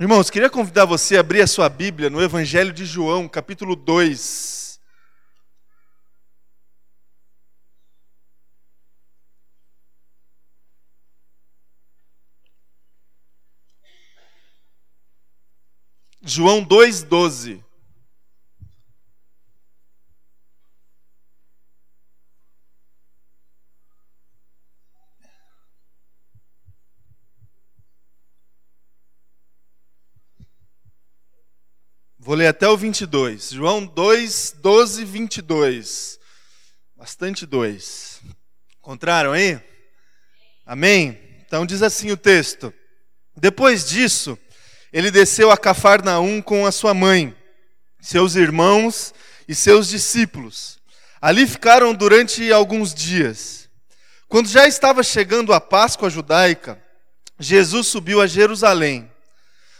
Irmãos, queria convidar você a abrir a sua Bíblia no Evangelho de João, capítulo 2. João 2,12. Vou ler até o 22. João 2, 12, 22. Bastante dois. Encontraram aí? Amém? Então diz assim o texto. Depois disso, ele desceu a Cafarnaum com a sua mãe, seus irmãos e seus discípulos. Ali ficaram durante alguns dias. Quando já estava chegando a Páscoa judaica, Jesus subiu a Jerusalém.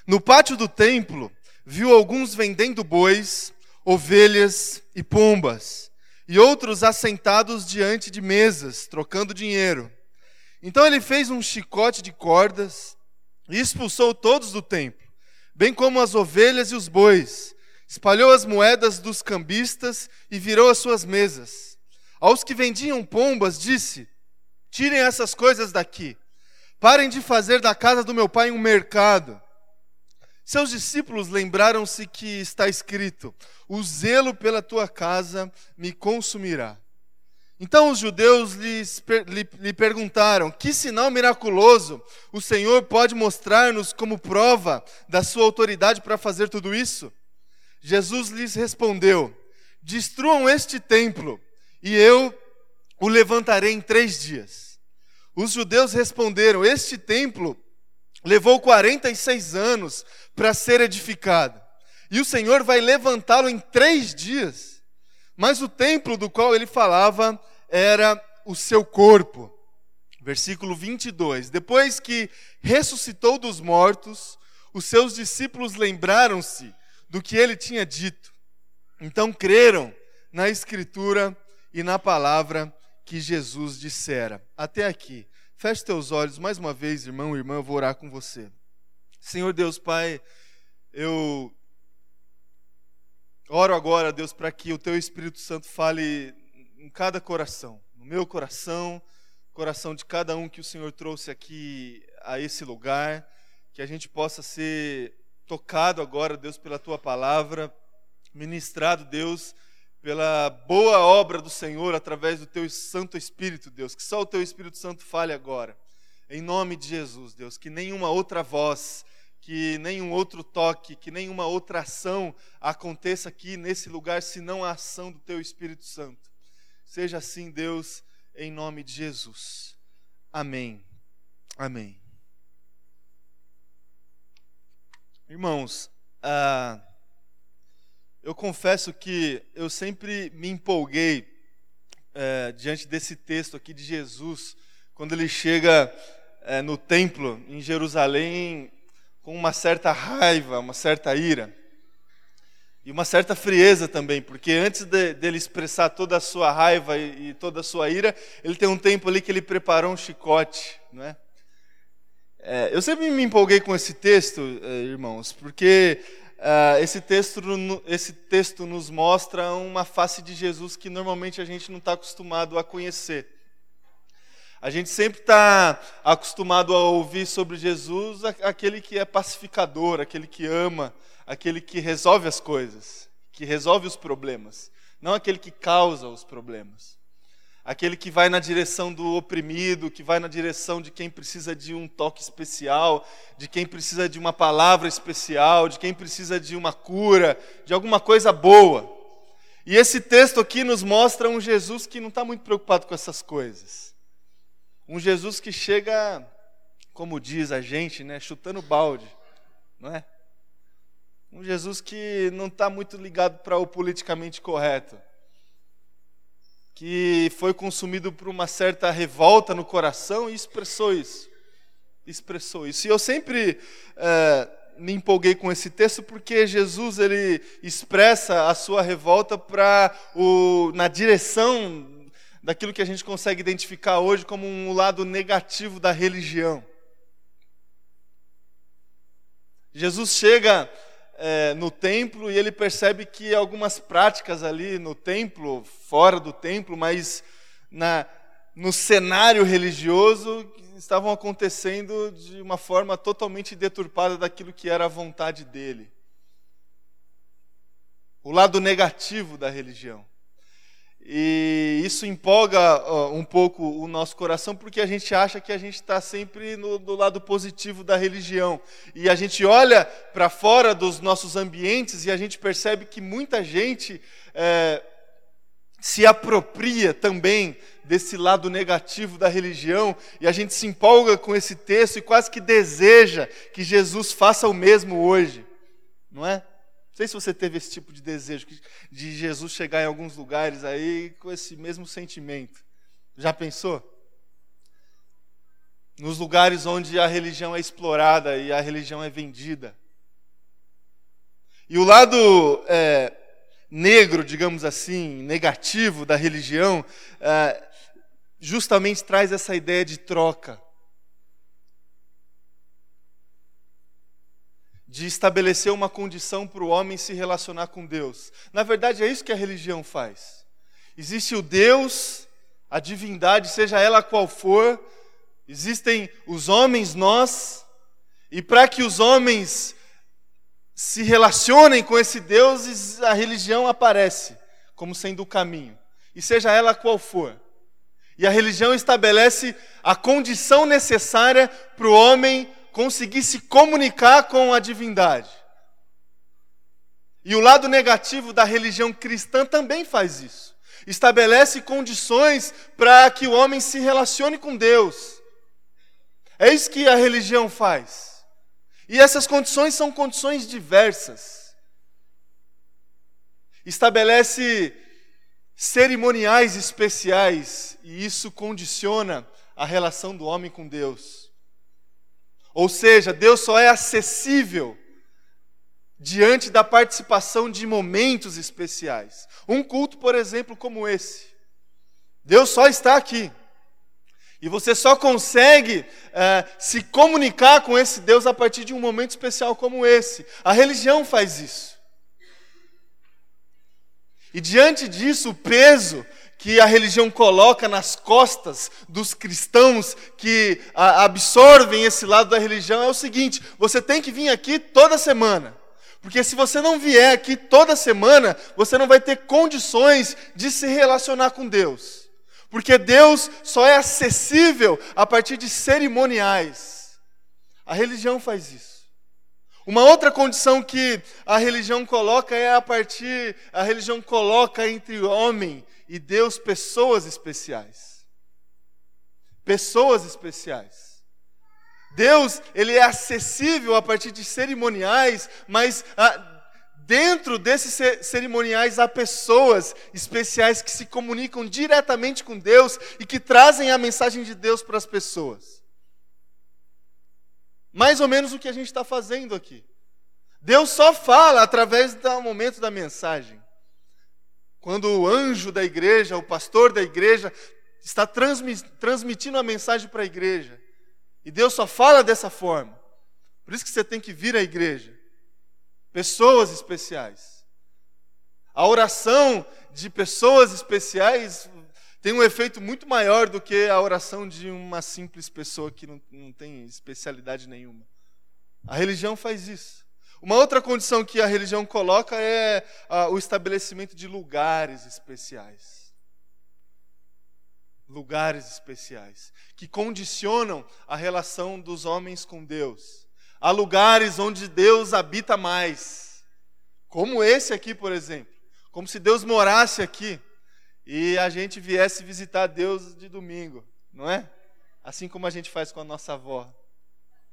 No pátio do templo, viu alguns vendendo bois, ovelhas e pombas, e outros assentados diante de mesas, trocando dinheiro. Então ele fez um chicote de cordas e expulsou todos do templo, bem como as ovelhas e os bois. Espalhou as moedas dos cambistas e virou as suas mesas. Aos que vendiam pombas, disse: Tirem essas coisas daqui. Parem de fazer da casa do meu pai um mercado. Seus discípulos lembraram-se que está escrito: O zelo pela tua casa me consumirá. Então os judeus lhe, lhe perguntaram: Que sinal miraculoso o Senhor pode mostrar-nos como prova da sua autoridade para fazer tudo isso? Jesus lhes respondeu: Destruam este templo, e eu o levantarei em três dias. Os judeus responderam: Este templo levou 46 anos para ser edificado. E o Senhor vai levantá-lo em três dias. Mas o templo do qual ele falava era o seu corpo. Versículo 22. Depois que ressuscitou dos mortos, os seus discípulos lembraram-se do que ele tinha dito. Então creram na Escritura e na palavra que Jesus dissera. Até aqui. Feche teus olhos mais uma vez, irmão e irmã, eu vou orar com você. Senhor Deus Pai, eu oro agora, Deus, para que o Teu Espírito Santo fale em cada coração, no meu coração, coração de cada um que o Senhor trouxe aqui a esse lugar, que a gente possa ser tocado agora, Deus, pela Tua palavra, ministrado, Deus, pela boa obra do Senhor através do Teu Santo Espírito, Deus, que só o Teu Espírito Santo fale agora. Em nome de Jesus, Deus, que nenhuma outra voz, que nenhum outro toque, que nenhuma outra ação aconteça aqui nesse lugar, senão a ação do Teu Espírito Santo. Seja assim, Deus, em nome de Jesus. Amém. Amém. Irmãos, ah, eu confesso que eu sempre me empolguei é, diante desse texto aqui de Jesus, quando ele chega é, no templo em Jerusalém com uma certa raiva, uma certa ira e uma certa frieza também, porque antes de, dele expressar toda a sua raiva e, e, toda a sua ira, ele tem um tempo ali que ele preparou um chicote, não é? é eu sempre me empolguei com esse texto, é, irmãos, porque Uh, esse, texto, esse texto nos mostra uma face de Jesus que normalmente a gente não está acostumado a conhecer. A gente sempre está acostumado a ouvir sobre Jesus aquele que é pacificador, aquele que ama, aquele que resolve as coisas, que resolve os problemas, não aquele que causa os problemas aquele que vai na direção do oprimido, que vai na direção de quem precisa de um toque especial, de quem precisa de uma palavra especial, de quem precisa de uma cura, de alguma coisa boa. E esse texto aqui nos mostra um Jesus que não está muito preocupado com essas coisas. Um Jesus que chega, como diz a gente, né, chutando balde, não é? Um Jesus que não está muito ligado para o politicamente correto que foi consumido por uma certa revolta no coração e expressou isso. Expressou isso. E eu sempre é, me empolguei com esse texto porque Jesus ele expressa a sua revolta para o na direção daquilo que a gente consegue identificar hoje como um lado negativo da religião. Jesus chega é, no templo e ele percebe que algumas práticas ali no templo, fora do templo, mas na, no cenário religioso, estavam acontecendo de uma forma totalmente deturpada daquilo que era a vontade dele. O lado negativo da religião. E isso empolga um pouco o nosso coração, porque a gente acha que a gente está sempre no, do lado positivo da religião. E a gente olha para fora dos nossos ambientes e a gente percebe que muita gente é, se apropria também desse lado negativo da religião, e a gente se empolga com esse texto e quase que deseja que Jesus faça o mesmo hoje, não é? Sei se você teve esse tipo de desejo de Jesus chegar em alguns lugares aí com esse mesmo sentimento. Já pensou? Nos lugares onde a religião é explorada e a religião é vendida. E o lado é, negro, digamos assim, negativo da religião, é, justamente traz essa ideia de troca. De estabelecer uma condição para o homem se relacionar com Deus. Na verdade, é isso que a religião faz. Existe o Deus, a divindade, seja ela qual for, existem os homens, nós, e para que os homens se relacionem com esse Deus, a religião aparece como sendo o caminho, e seja ela qual for. E a religião estabelece a condição necessária para o homem conseguir se comunicar com a divindade. E o lado negativo da religião cristã também faz isso. Estabelece condições para que o homem se relacione com Deus. É isso que a religião faz. E essas condições são condições diversas. Estabelece cerimoniais especiais e isso condiciona a relação do homem com Deus. Ou seja, Deus só é acessível diante da participação de momentos especiais. Um culto, por exemplo, como esse. Deus só está aqui. E você só consegue é, se comunicar com esse Deus a partir de um momento especial como esse. A religião faz isso. E diante disso, o peso que a religião coloca nas costas dos cristãos que absorvem esse lado da religião é o seguinte: você tem que vir aqui toda semana. Porque se você não vier aqui toda semana, você não vai ter condições de se relacionar com Deus. Porque Deus só é acessível a partir de cerimoniais. A religião faz isso. Uma outra condição que a religião coloca é a partir, a religião coloca entre homem e Deus pessoas especiais. Pessoas especiais. Deus, ele é acessível a partir de cerimoniais, mas ah, dentro desses cerimoniais há pessoas especiais que se comunicam diretamente com Deus e que trazem a mensagem de Deus para as pessoas. Mais ou menos o que a gente está fazendo aqui. Deus só fala através do momento da mensagem. Quando o anjo da igreja, o pastor da igreja, está transmitindo a mensagem para a igreja. E Deus só fala dessa forma. Por isso que você tem que vir à igreja. Pessoas especiais. A oração de pessoas especiais tem um efeito muito maior do que a oração de uma simples pessoa que não, não tem especialidade nenhuma. A religião faz isso. Uma outra condição que a religião coloca é ah, o estabelecimento de lugares especiais. Lugares especiais, que condicionam a relação dos homens com Deus. Há lugares onde Deus habita mais, como esse aqui, por exemplo. Como se Deus morasse aqui e a gente viesse visitar Deus de domingo, não é? Assim como a gente faz com a nossa avó.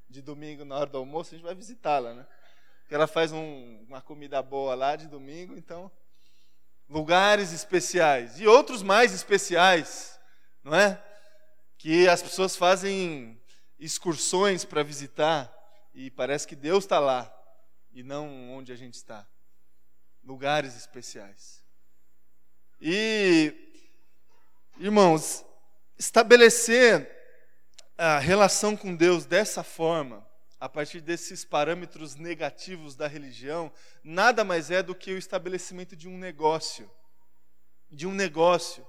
De domingo, na hora do almoço, a gente vai visitá-la, né? Ela faz um, uma comida boa lá de domingo, então lugares especiais e outros mais especiais, não é? Que as pessoas fazem excursões para visitar e parece que Deus está lá e não onde a gente está. Lugares especiais. E, irmãos, estabelecer a relação com Deus dessa forma a partir desses parâmetros negativos da religião, nada mais é do que o estabelecimento de um negócio. De um negócio.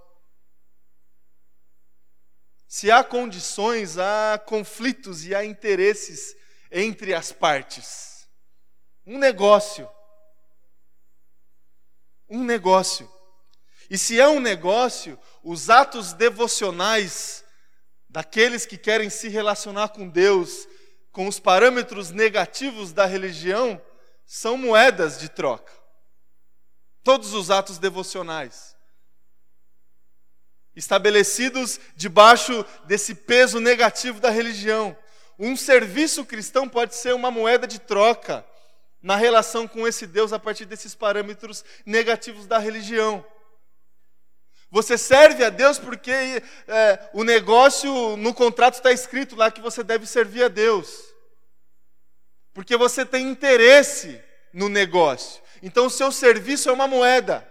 Se há condições, há conflitos e há interesses entre as partes. Um negócio. Um negócio. E se é um negócio, os atos devocionais daqueles que querem se relacionar com Deus com os parâmetros negativos da religião são moedas de troca. Todos os atos devocionais estabelecidos debaixo desse peso negativo da religião. Um serviço cristão pode ser uma moeda de troca na relação com esse Deus a partir desses parâmetros negativos da religião. Você serve a Deus porque é, o negócio no contrato está escrito lá que você deve servir a Deus. Porque você tem interesse no negócio. Então o seu serviço é uma moeda.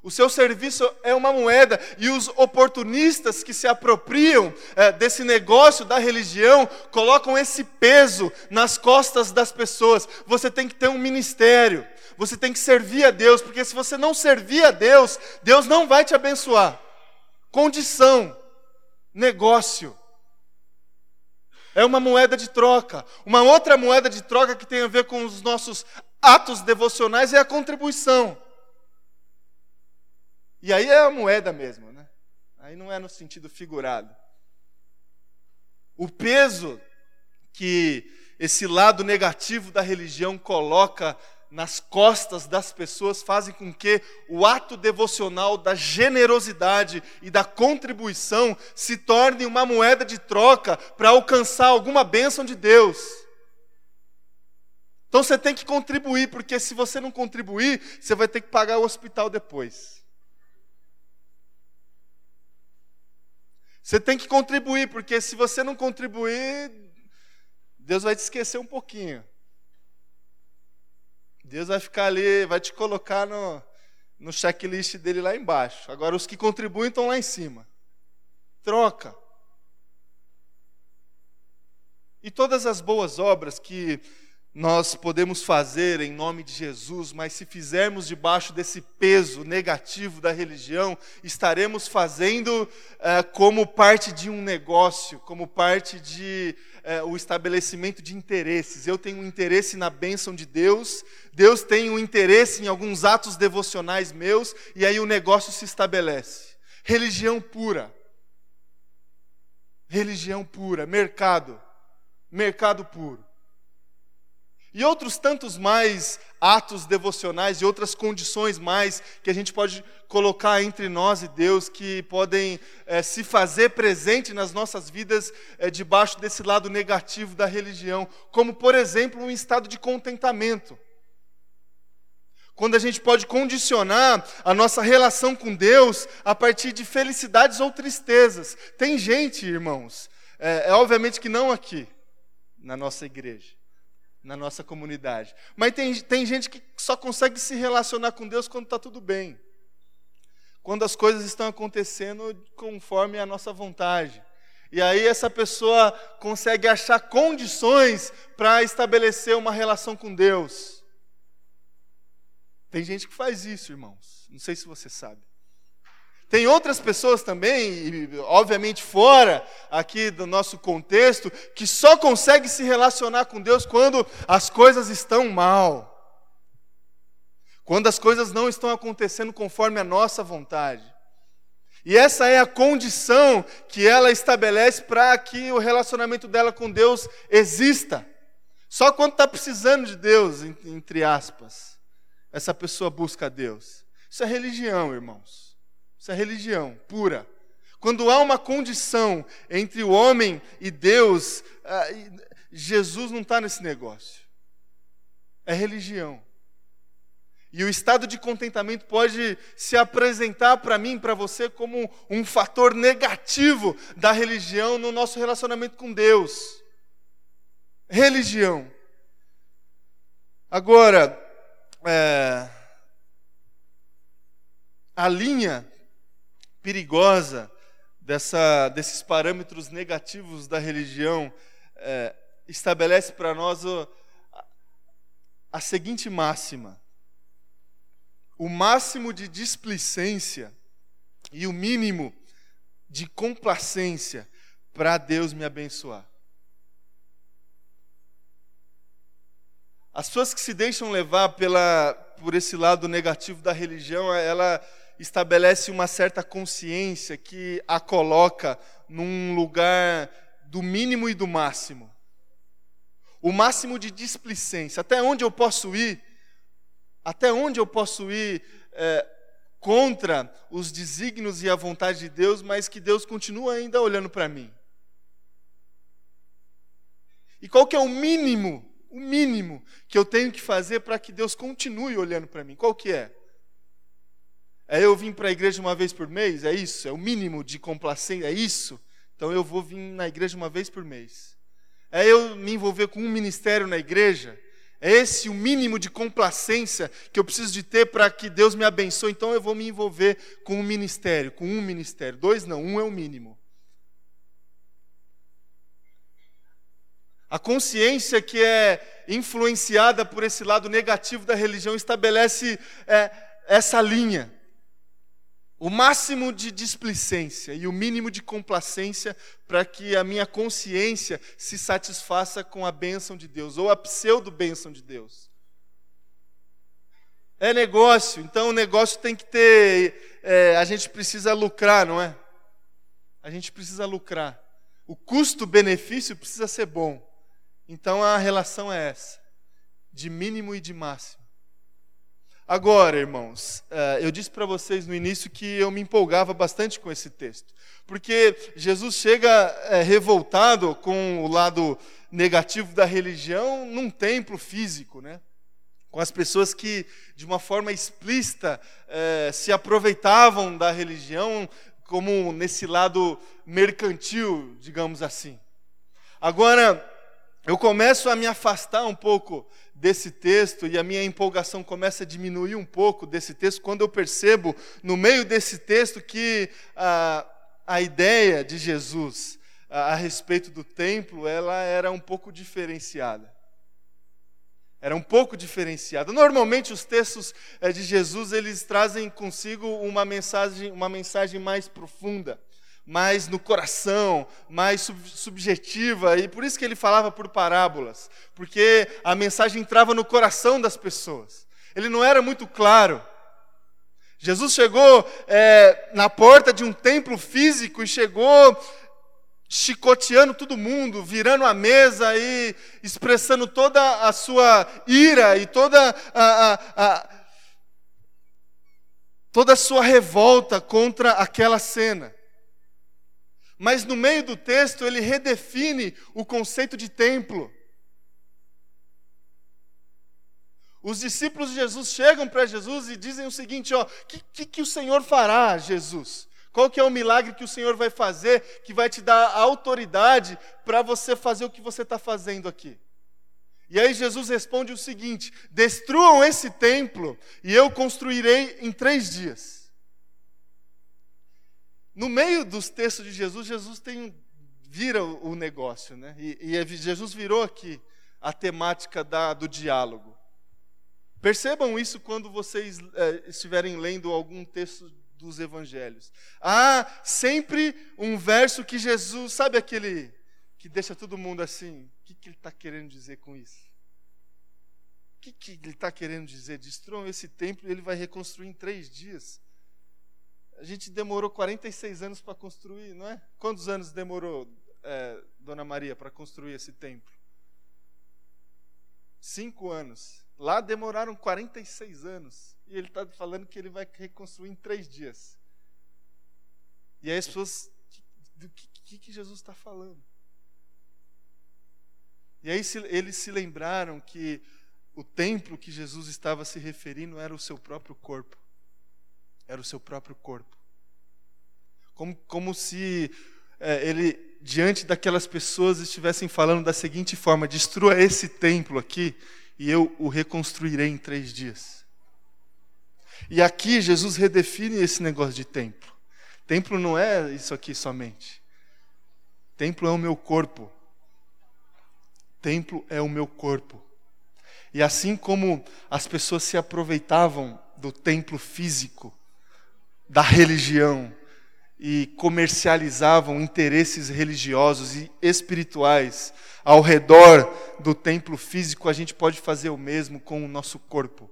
O seu serviço é uma moeda, e os oportunistas que se apropriam é, desse negócio da religião colocam esse peso nas costas das pessoas. Você tem que ter um ministério, você tem que servir a Deus, porque se você não servir a Deus, Deus não vai te abençoar. Condição, negócio. É uma moeda de troca. Uma outra moeda de troca que tem a ver com os nossos atos devocionais é a contribuição. E aí é a moeda mesmo, né? Aí não é no sentido figurado. O peso que esse lado negativo da religião coloca nas costas das pessoas fazem com que o ato devocional da generosidade e da contribuição se torne uma moeda de troca para alcançar alguma bênção de Deus. Então você tem que contribuir, porque se você não contribuir, você vai ter que pagar o hospital depois. Você tem que contribuir, porque se você não contribuir, Deus vai te esquecer um pouquinho. Deus vai ficar ali, vai te colocar no, no checklist dele lá embaixo. Agora, os que contribuem estão lá em cima. Troca. E todas as boas obras que nós podemos fazer em nome de Jesus, mas se fizermos debaixo desse peso negativo da religião, estaremos fazendo é, como parte de um negócio, como parte de é, o estabelecimento de interesses. Eu tenho um interesse na bênção de Deus, Deus tem um interesse em alguns atos devocionais meus, e aí o negócio se estabelece. Religião pura. Religião pura, mercado. Mercado puro. E outros tantos mais atos devocionais e outras condições mais que a gente pode colocar entre nós e Deus, que podem é, se fazer presente nas nossas vidas é, debaixo desse lado negativo da religião, como, por exemplo, um estado de contentamento. Quando a gente pode condicionar a nossa relação com Deus a partir de felicidades ou tristezas. Tem gente, irmãos, é, é obviamente que não aqui, na nossa igreja na nossa comunidade. Mas tem, tem gente que só consegue se relacionar com Deus quando está tudo bem. Quando as coisas estão acontecendo conforme a nossa vontade. E aí essa pessoa consegue achar condições para estabelecer uma relação com Deus. Tem gente que faz isso, irmãos. Não sei se você sabe. Tem outras pessoas também, obviamente fora aqui do nosso contexto, que só conseguem se relacionar com Deus quando as coisas estão mal. Quando as coisas não estão acontecendo conforme a nossa vontade. E essa é a condição que ela estabelece para que o relacionamento dela com Deus exista. Só quando está precisando de Deus, entre aspas, essa pessoa busca Deus. Isso é religião, irmãos. Isso é religião pura. Quando há uma condição entre o homem e Deus, ah, Jesus não está nesse negócio. É religião. E o estado de contentamento pode se apresentar para mim, para você, como um fator negativo da religião no nosso relacionamento com Deus. Religião. Agora, é, a linha perigosa dessa, desses parâmetros negativos da religião, é, estabelece para nós o, a, a seguinte máxima: o máximo de displicência e o mínimo de complacência para Deus me abençoar. As pessoas que se deixam levar pela, por esse lado negativo da religião, ela estabelece uma certa consciência que a coloca num lugar do mínimo e do máximo. O máximo de displicência. Até onde eu posso ir? Até onde eu posso ir é, contra os desígnios e a vontade de Deus, mas que Deus continua ainda olhando para mim? E qual que é o mínimo o mínimo que eu tenho que fazer para que Deus continue olhando para mim. Qual que é? É eu vim para a igreja uma vez por mês? É isso? É o mínimo de complacência? É isso? Então eu vou vir na igreja uma vez por mês. É eu me envolver com um ministério na igreja? É esse o mínimo de complacência que eu preciso de ter para que Deus me abençoe? Então eu vou me envolver com um ministério, com um ministério. Dois não, um é o mínimo. A consciência que é influenciada por esse lado negativo da religião estabelece é, essa linha. O máximo de displicência e o mínimo de complacência para que a minha consciência se satisfaça com a bênção de Deus, ou a pseudo-bênção de Deus. É negócio, então o negócio tem que ter. É, a gente precisa lucrar, não é? A gente precisa lucrar. O custo-benefício precisa ser bom. Então a relação é essa, de mínimo e de máximo. Agora, irmãos, eh, eu disse para vocês no início que eu me empolgava bastante com esse texto, porque Jesus chega eh, revoltado com o lado negativo da religião num templo físico, né? com as pessoas que, de uma forma explícita, eh, se aproveitavam da religião como nesse lado mercantil, digamos assim. Agora, eu começo a me afastar um pouco desse texto e a minha empolgação começa a diminuir um pouco desse texto quando eu percebo no meio desse texto que a, a ideia de Jesus a, a respeito do templo ela era um pouco diferenciada. Era um pouco diferenciada. Normalmente os textos é, de Jesus eles trazem consigo uma mensagem, uma mensagem mais profunda mais no coração, mais sub subjetiva, e por isso que ele falava por parábolas, porque a mensagem entrava no coração das pessoas. Ele não era muito claro. Jesus chegou é, na porta de um templo físico e chegou chicoteando todo mundo, virando a mesa e expressando toda a sua ira e toda a, a, a toda a sua revolta contra aquela cena. Mas no meio do texto ele redefine o conceito de templo. Os discípulos de Jesus chegam para Jesus e dizem o seguinte: ó, que, que, que, o Senhor fará, Jesus? Qual que é o milagre que o Senhor vai fazer que vai te dar autoridade para você fazer o que você está fazendo aqui? E aí Jesus responde o seguinte: destruam esse templo e eu construirei em três dias. No meio dos textos de Jesus, Jesus tem, vira o, negócio, né? E, e, é, Jesus virou aqui a temática da, do diálogo. Percebam isso quando vocês é, estiverem lendo algum texto dos evangelhos. Há sempre um verso que Jesus, sabe aquele que deixa todo mundo assim? O que, que ele está querendo dizer com isso? O que, que ele está querendo dizer? Destruam esse templo e ele vai reconstruir em três dias. A gente demorou 46 anos para construir, não é? Quantos anos demorou, é, Dona Maria, para construir esse templo? Cinco anos. Lá demoraram 46 anos. E ele está falando que ele vai reconstruir em três dias. E aí as pessoas, do que, que, que Jesus está falando? E aí eles se lembraram que o templo que Jesus estava se referindo era o seu próprio corpo era o seu próprio corpo. Como, como se é, ele, diante daquelas pessoas, estivessem falando da seguinte forma: destrua esse templo aqui e eu o reconstruirei em três dias. E aqui Jesus redefine esse negócio de templo. Templo não é isso aqui somente. Templo é o meu corpo. Templo é o meu corpo. E assim como as pessoas se aproveitavam do templo físico, da religião, e comercializavam interesses religiosos e espirituais ao redor do templo físico, a gente pode fazer o mesmo com o nosso corpo.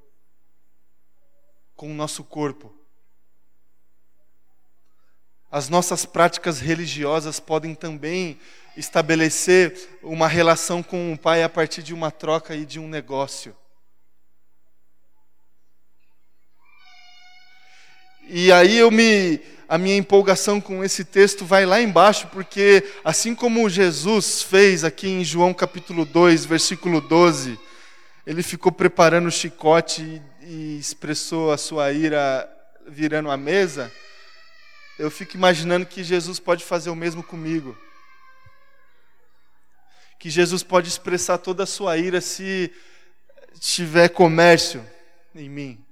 Com o nosso corpo. As nossas práticas religiosas podem também estabelecer uma relação com o Pai a partir de uma troca e de um negócio. E aí eu me a minha empolgação com esse texto vai lá embaixo, porque assim como Jesus fez aqui em João capítulo 2, versículo 12, ele ficou preparando o chicote e expressou a sua ira virando a mesa, eu fico imaginando que Jesus pode fazer o mesmo comigo. Que Jesus pode expressar toda a sua ira se tiver comércio em mim.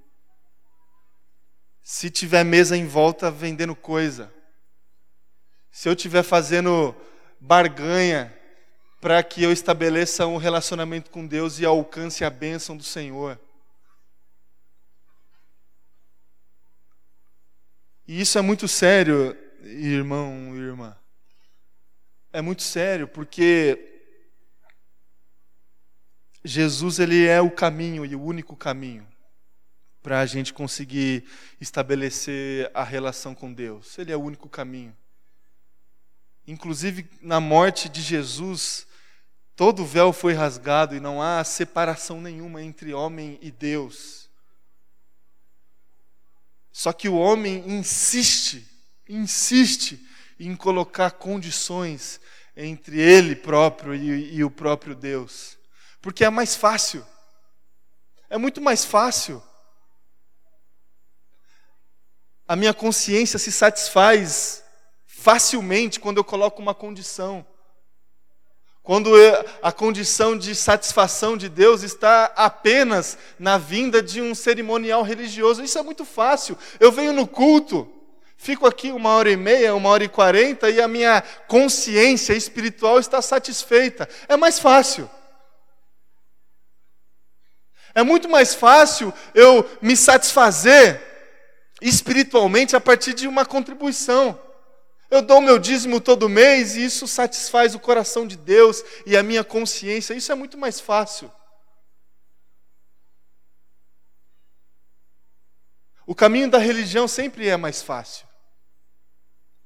Se tiver mesa em volta vendendo coisa. Se eu estiver fazendo barganha para que eu estabeleça um relacionamento com Deus e alcance a bênção do Senhor. E isso é muito sério, irmão e irmã. É muito sério, porque Jesus ele é o caminho e o único caminho para a gente conseguir estabelecer a relação com Deus. Ele é o único caminho. Inclusive, na morte de Jesus, todo o véu foi rasgado e não há separação nenhuma entre homem e Deus. Só que o homem insiste, insiste em colocar condições entre ele próprio e, e, o próprio Deus, porque é mais fácil, é muito mais fácil. A minha consciência se satisfaz facilmente quando eu coloco uma condição. Quando a condição de satisfação de Deus está apenas na vinda de um cerimonial religioso. Isso é muito fácil. Eu venho no culto, fico aqui uma hora e meia, uma hora e quarenta, e a minha consciência espiritual está satisfeita. É mais fácil. É muito mais fácil eu me satisfazer espiritualmente a partir de uma contribuição. Eu dou meu dízimo todo mês e isso satisfaz o coração de Deus e a minha consciência. Isso é muito mais fácil. O caminho da religião sempre é mais fácil.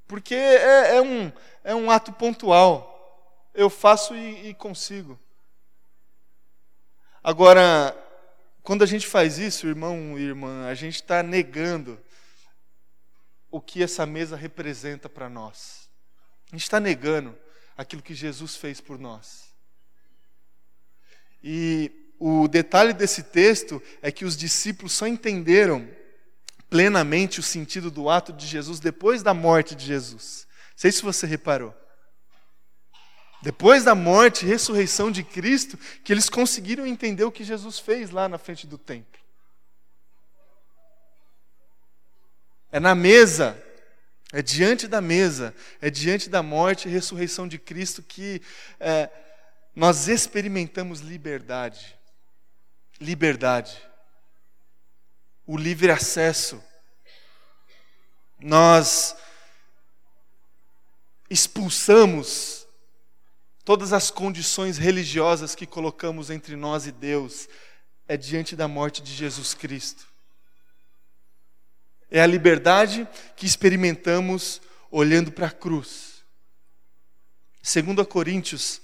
Porque é, é um, é um ato pontual. Eu faço e, e consigo. Agora, quando a gente faz isso, irmão e irmã, a gente está negando o que essa mesa representa para nós. A gente está negando aquilo que Jesus fez por nós. E o detalhe desse texto é que os discípulos só entenderam plenamente o sentido do ato de Jesus depois da morte de Jesus. Não sei se você reparou. Depois da morte e ressurreição de Cristo, que eles conseguiram entender o que Jesus fez lá na frente do templo. É na mesa, é diante da mesa, é diante da morte e ressurreição de Cristo que é, nós experimentamos liberdade. Liberdade. O livre acesso. Nós expulsamos todas as condições religiosas que colocamos entre nós e Deus. É diante da morte de Jesus Cristo. É a liberdade que experimentamos olhando para a cruz. Segundo a Coríntios,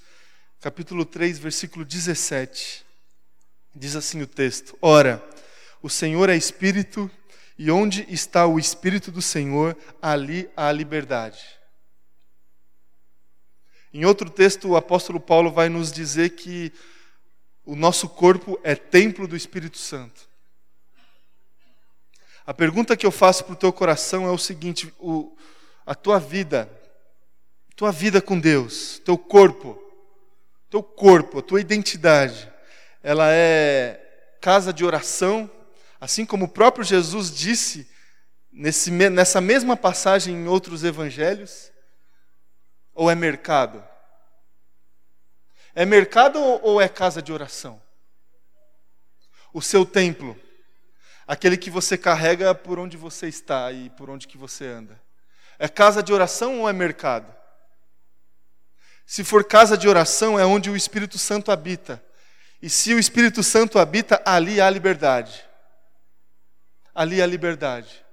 capítulo 3, versículo 17. Diz assim o texto: Ora, o Senhor é espírito, e onde está o espírito do Senhor, ali há liberdade. Em outro texto, o apóstolo Paulo vai nos dizer que o nosso corpo é templo do Espírito Santo. A pergunta que eu faço para o teu coração é o seguinte: o, a tua vida, tua vida com Deus, teu corpo, teu corpo, a tua identidade, ela é casa de oração, assim como o próprio Jesus disse nesse, nessa mesma passagem em outros evangelhos? Ou é mercado? É mercado ou é casa de oração? O seu templo, aquele que você carrega por onde você está e por onde que você anda. É casa de oração ou é mercado? Se for casa de oração, é onde o Espírito Santo habita. E se o Espírito Santo habita, ali há liberdade. Ali há liberdade.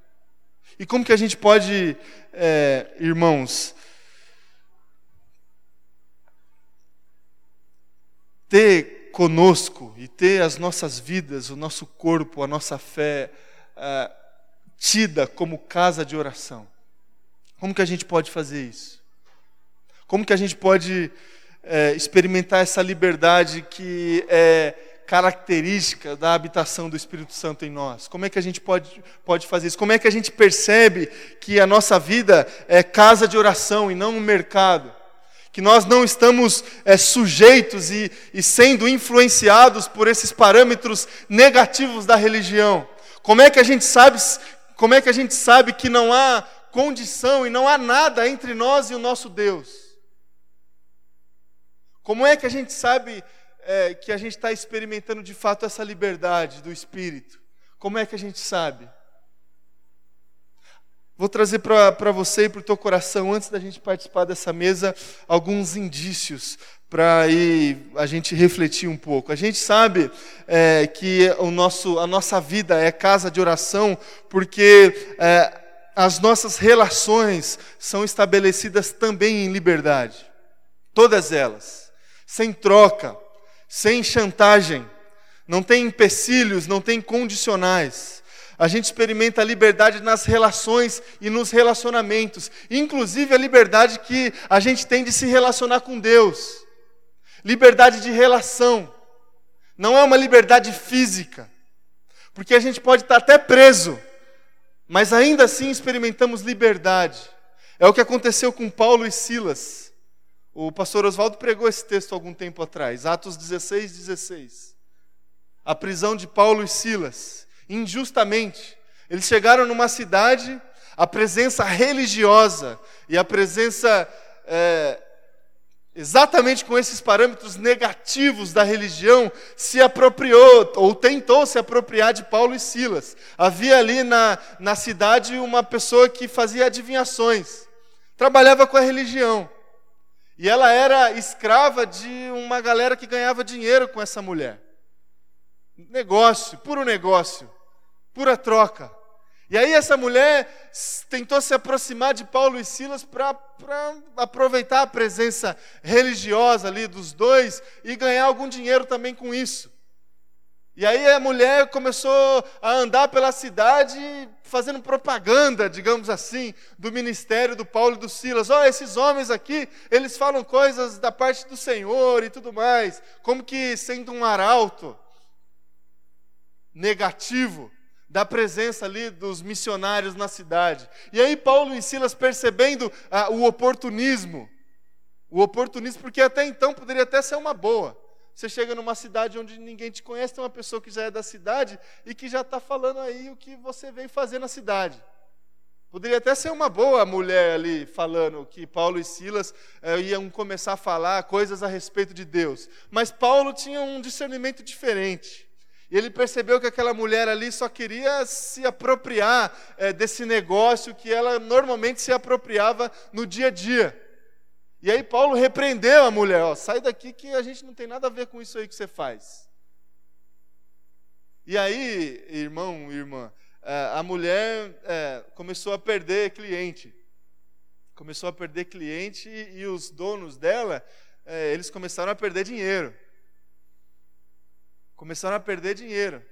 E como que a gente pode, é, irmãos, ter conosco e ter as nossas vidas, o nosso corpo, a nossa fé é, tida como casa de oração? Como que a gente pode fazer isso? Como que a gente pode é, experimentar essa liberdade que é característica da habitação do Espírito Santo em nós? Como é que a gente pode, pode fazer isso? Como é que a gente percebe que a nossa vida é casa de oração e não um mercado? Que nós não estamos é, sujeitos e, e sendo influenciados por esses parâmetros negativos da religião? Como é que a gente sabe, como é que a gente sabe que não há condição e não há nada entre nós e o nosso Deus? Como é que a gente sabe é, que a gente está experimentando de fato essa liberdade do Espírito? Como é que a gente sabe? Vou trazer para você e para o teu coração, antes da gente participar dessa mesa, alguns indícios para a gente refletir um pouco. A gente sabe é, que o nosso, a nossa vida é casa de oração porque é, as nossas relações são estabelecidas também em liberdade. Todas elas sem troca, sem chantagem, não tem empecilhos, não tem condicionais. A gente experimenta a liberdade nas relações e nos relacionamentos, inclusive a liberdade que a gente tem de se relacionar com Deus. Liberdade de relação. Não é uma liberdade física, porque a gente pode estar até preso, mas ainda assim experimentamos liberdade. É o que aconteceu com Paulo e Silas. O pastor Oswaldo pregou esse texto algum tempo atrás, Atos 16, 16. A prisão de Paulo e Silas, injustamente. Eles chegaram numa cidade, a presença religiosa e a presença é, exatamente com esses parâmetros negativos da religião se apropriou ou tentou se apropriar de Paulo e Silas. Havia ali na, na cidade uma pessoa que fazia adivinhações, trabalhava com a religião. E ela era escrava de uma galera que ganhava dinheiro com essa mulher. Negócio, puro negócio, pura troca. E aí essa mulher tentou se aproximar de Paulo e Silas para aproveitar a presença religiosa ali dos dois e ganhar algum dinheiro também com isso. E aí a mulher começou a andar pela cidade fazendo propaganda, digamos assim, do ministério do Paulo e do Silas. Olha, esses homens aqui, eles falam coisas da parte do Senhor e tudo mais, como que sendo um arauto negativo da presença ali dos missionários na cidade. E aí Paulo e Silas percebendo ah, o oportunismo, o oportunismo, porque até então poderia até ser uma boa. Você chega numa cidade onde ninguém te conhece, tem uma pessoa que já é da cidade e que já está falando aí o que você veio fazer na cidade. Poderia até ser uma boa mulher ali falando que Paulo e Silas eh, iam começar a falar coisas a respeito de Deus. Mas Paulo tinha um discernimento diferente. E ele percebeu que aquela mulher ali só queria se apropriar eh, desse negócio que ela normalmente se apropriava no dia a dia. E aí Paulo repreendeu a mulher, ó, sai daqui que a gente não tem nada a ver com isso aí que você faz. E aí, irmão, irmã, é, a mulher é, começou a perder cliente. Começou a perder cliente e os donos dela, é, eles começaram a perder dinheiro. Começaram a perder dinheiro.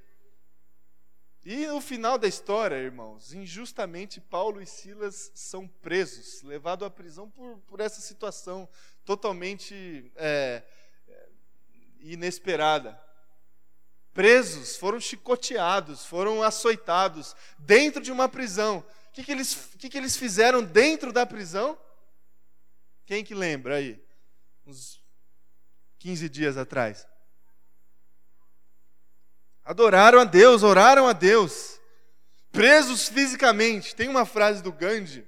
E no final da história, irmãos, injustamente Paulo e Silas são presos, levados à prisão por, por essa situação totalmente é, é, inesperada. Presos, foram chicoteados, foram açoitados dentro de uma prisão. O que, que, eles, que, que eles fizeram dentro da prisão? Quem que lembra aí? Uns 15 dias atrás. Adoraram a Deus, oraram a Deus. presos fisicamente. Tem uma frase do Gandhi,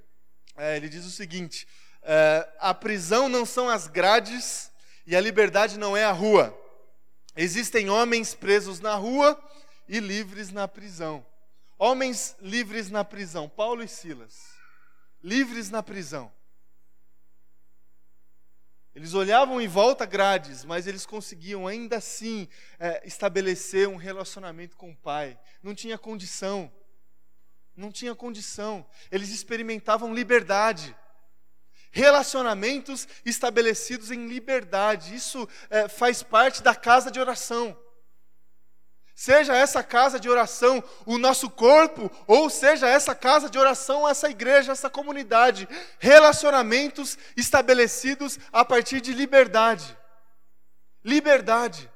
é, ele diz o seguinte: é, a prisão não são as grades e a liberdade não é a rua. Existem homens presos na rua e livres na prisão. Homens livres na prisão, Paulo e Silas, livres na prisão. Eles olhavam em volta grades, mas eles conseguiam ainda assim é, estabelecer um relacionamento com o Pai. Não tinha condição. Não tinha condição. Eles experimentavam liberdade. Relacionamentos estabelecidos em liberdade. Isso é, faz parte da casa de oração. Seja essa casa de oração o nosso corpo, ou seja essa casa de oração essa igreja, essa comunidade. Relacionamentos estabelecidos a partir de liberdade. Liberdade.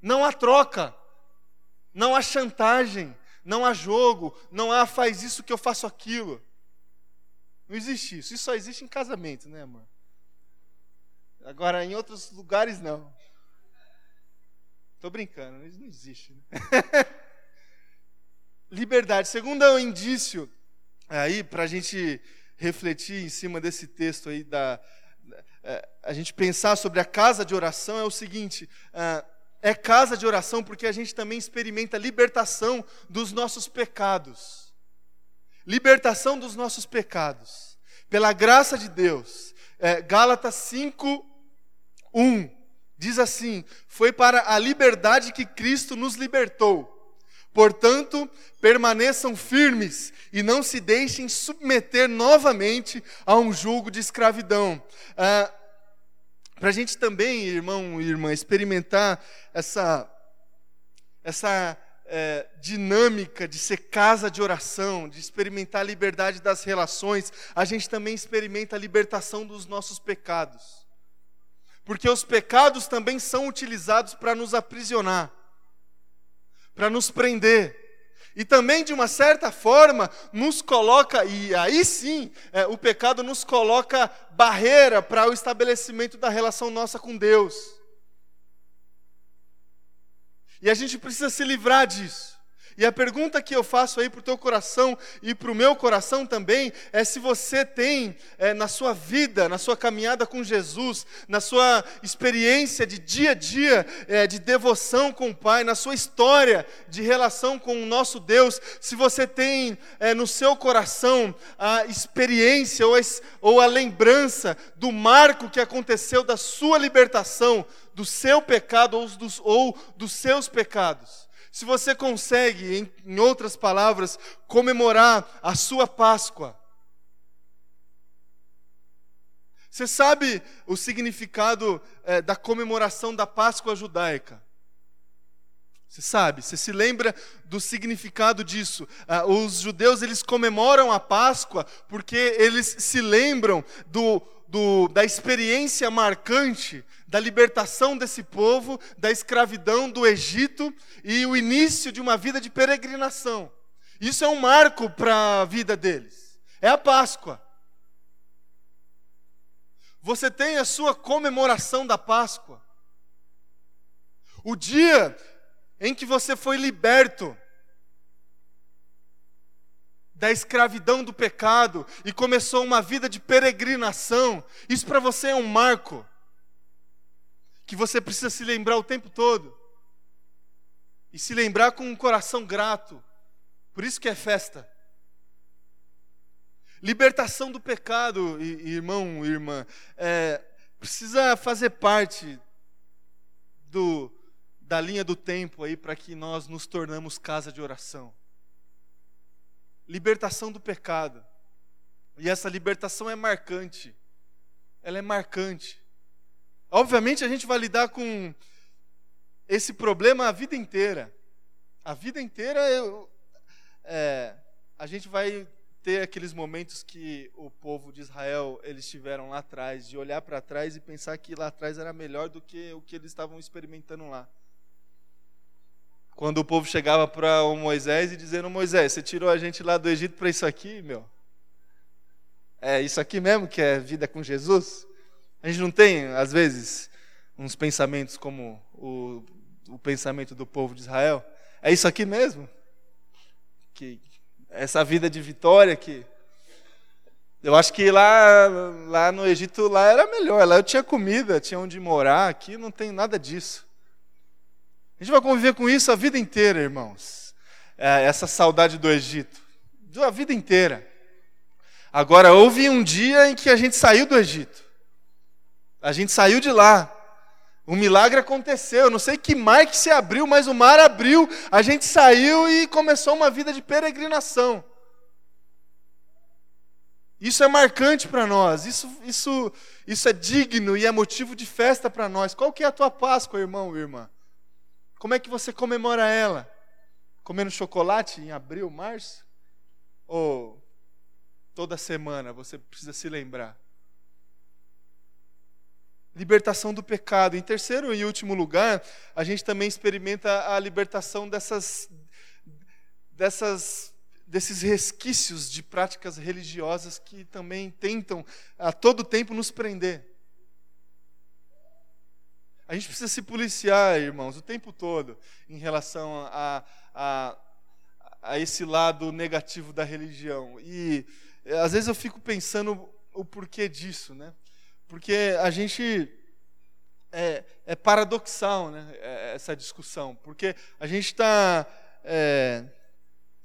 Não há troca, não há chantagem, não há jogo, não há faz isso que eu faço aquilo. Não existe isso. Isso só existe em casamento, né, amor? Agora, em outros lugares, não. Estou brincando, isso não existe. Né? Liberdade. Segundo um indício aí para a gente refletir em cima desse texto aí da, é, a gente pensar sobre a casa de oração é o seguinte: é, é casa de oração porque a gente também experimenta libertação dos nossos pecados. Libertação dos nossos pecados. Pela graça de Deus. É, Gálatas 5, 1. Diz assim: Foi para a liberdade que Cristo nos libertou. Portanto, permaneçam firmes e não se deixem submeter novamente a um julgo de escravidão. Ah, para a gente também, irmão e irmã, experimentar essa, essa é, dinâmica de ser casa de oração, de experimentar a liberdade das relações, a gente também experimenta a libertação dos nossos pecados porque os pecados também são utilizados para nos aprisionar, para nos prender. E também, de uma certa forma, nos coloca, e aí sim, é, o pecado nos coloca barreira para o estabelecimento da relação nossa com Deus. E a gente precisa se livrar disso. E a pergunta que eu faço aí para o teu coração e para o meu coração também é se você tem é, na sua vida, na sua caminhada com Jesus, na sua experiência de dia a dia, é, de devoção com o Pai, na sua história de relação com o nosso Deus, se você tem é, no seu coração a experiência ou a, ou a lembrança do marco que aconteceu da sua libertação, do seu pecado ou dos, ou dos seus pecados se você consegue, em, em outras palavras, comemorar a sua Páscoa. Você sabe o significado é, da comemoração da Páscoa judaica? Você sabe, você se lembra do significado disso? Ah, os judeus eles comemoram a Páscoa porque eles se lembram do, do, da experiência marcante da libertação desse povo, da escravidão do Egito e o início de uma vida de peregrinação. Isso é um marco para a vida deles. É a Páscoa. Você tem a sua comemoração da Páscoa. O dia em que você foi liberto da escravidão do pecado e começou uma vida de peregrinação. Isso para você é um marco que você precisa se lembrar o tempo todo. E se lembrar com um coração grato. Por isso que é festa. Libertação do pecado, irmão, irmã, é, precisa fazer parte do, da linha do tempo aí para que nós nos tornamos casa de oração libertação do pecado. E essa libertação é marcante. Ela é marcante. Obviamente a gente vai lidar com esse problema a vida inteira. A vida inteira eu, é, a gente vai ter aqueles momentos que o povo de Israel eles tiveram lá atrás, de olhar para trás e pensar que lá atrás era melhor do que o que eles estavam experimentando lá. Quando o povo chegava para o Moisés e dizendo: Moisés, você tirou a gente lá do Egito para isso aqui, meu? É isso aqui mesmo que é vida com Jesus? A gente não tem, às vezes, uns pensamentos como o, o pensamento do povo de Israel? É isso aqui mesmo? que essa vida de vitória que eu acho que lá, lá no Egito lá era melhor. Lá eu tinha comida, tinha onde morar. Aqui não tem nada disso. A gente vai conviver com isso a vida inteira, irmãos. É, essa saudade do Egito. A vida inteira. Agora, houve um dia em que a gente saiu do Egito. A gente saiu de lá. Um milagre aconteceu. Eu não sei que mar que se abriu, mas o mar abriu. A gente saiu e começou uma vida de peregrinação. Isso é marcante para nós, isso, isso, isso é digno e é motivo de festa para nós. Qual que é a tua Páscoa, irmão, irmã? Como é que você comemora ela? Comendo chocolate em abril, março? Ou toda semana você precisa se lembrar? Libertação do pecado. Em terceiro e último lugar, a gente também experimenta a libertação dessas, dessas desses resquícios de práticas religiosas que também tentam a todo tempo nos prender. A gente precisa se policiar, irmãos, o tempo todo em relação a, a, a esse lado negativo da religião. E às vezes eu fico pensando o porquê disso, né? Porque a gente é, é paradoxal, né? É, essa discussão, porque a gente está é,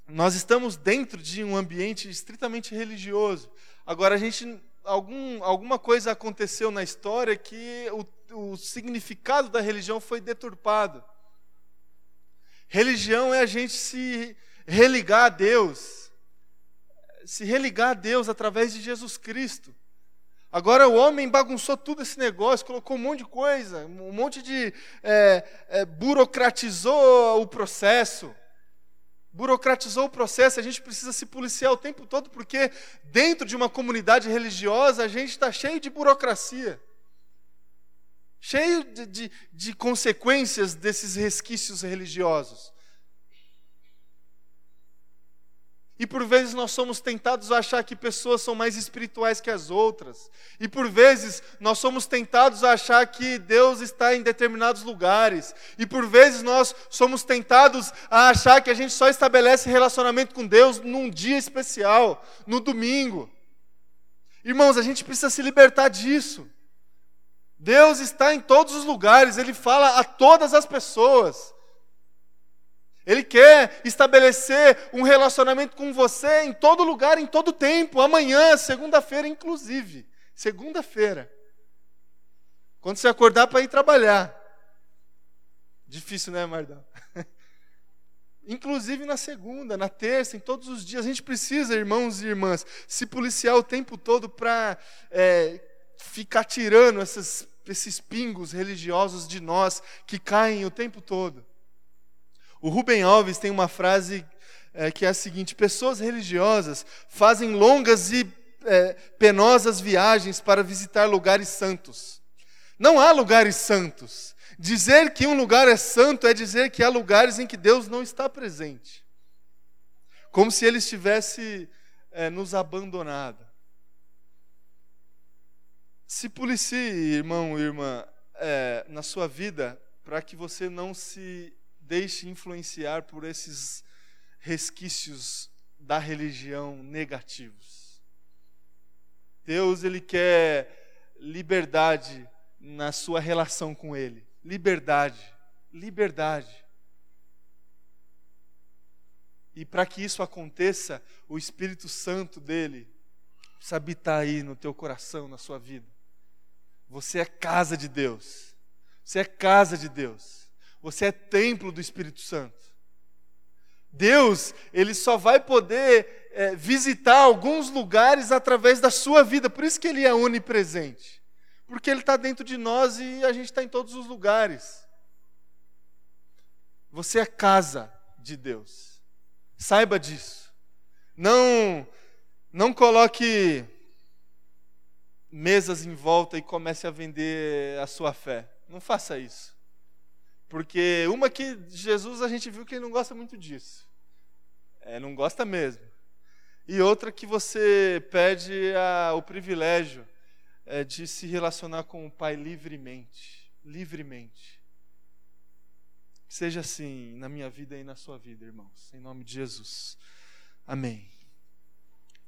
nós estamos dentro de um ambiente estritamente religioso. Agora, a gente, algum, alguma coisa aconteceu na história que o, o significado da religião foi deturpado. Religião é a gente se religar a Deus, se religar a Deus através de Jesus Cristo. Agora o homem bagunçou tudo esse negócio, colocou um monte de coisa, um monte de. É, é, burocratizou o processo burocratizou o processo, a gente precisa se policiar o tempo todo, porque dentro de uma comunidade religiosa a gente está cheio de burocracia, cheio de, de, de consequências desses resquícios religiosos. E por vezes nós somos tentados a achar que pessoas são mais espirituais que as outras. E por vezes nós somos tentados a achar que Deus está em determinados lugares. E por vezes nós somos tentados a achar que a gente só estabelece relacionamento com Deus num dia especial, no domingo. Irmãos, a gente precisa se libertar disso. Deus está em todos os lugares, Ele fala a todas as pessoas. Ele quer estabelecer um relacionamento com você em todo lugar, em todo tempo, amanhã, segunda-feira, inclusive. Segunda-feira. Quando você acordar para ir trabalhar. Difícil, né, Mardão? Inclusive na segunda, na terça, em todos os dias. A gente precisa, irmãos e irmãs, se policiar o tempo todo para é, ficar tirando esses, esses pingos religiosos de nós que caem o tempo todo. O Rubem Alves tem uma frase é, que é a seguinte: pessoas religiosas fazem longas e é, penosas viagens para visitar lugares santos. Não há lugares santos. Dizer que um lugar é santo é dizer que há lugares em que Deus não está presente. Como se ele estivesse é, nos abandonado. Se policie, irmão e irmã, é, na sua vida, para que você não se deixe influenciar por esses resquícios da religião negativos. Deus ele quer liberdade na sua relação com ele. Liberdade, liberdade. E para que isso aconteça, o Espírito Santo dele precisa habitar aí no teu coração, na sua vida. Você é casa de Deus. Você é casa de Deus. Você é templo do Espírito Santo. Deus, ele só vai poder é, visitar alguns lugares através da sua vida. Por isso que ele é onipresente. Porque ele está dentro de nós e a gente está em todos os lugares. Você é casa de Deus. Saiba disso. Não, não coloque mesas em volta e comece a vender a sua fé. Não faça isso. Porque uma que Jesus a gente viu que ele não gosta muito disso. É, não gosta mesmo. E outra que você pede a, o privilégio é, de se relacionar com o Pai livremente. Livremente. Seja assim na minha vida e na sua vida, irmãos. Em nome de Jesus. Amém.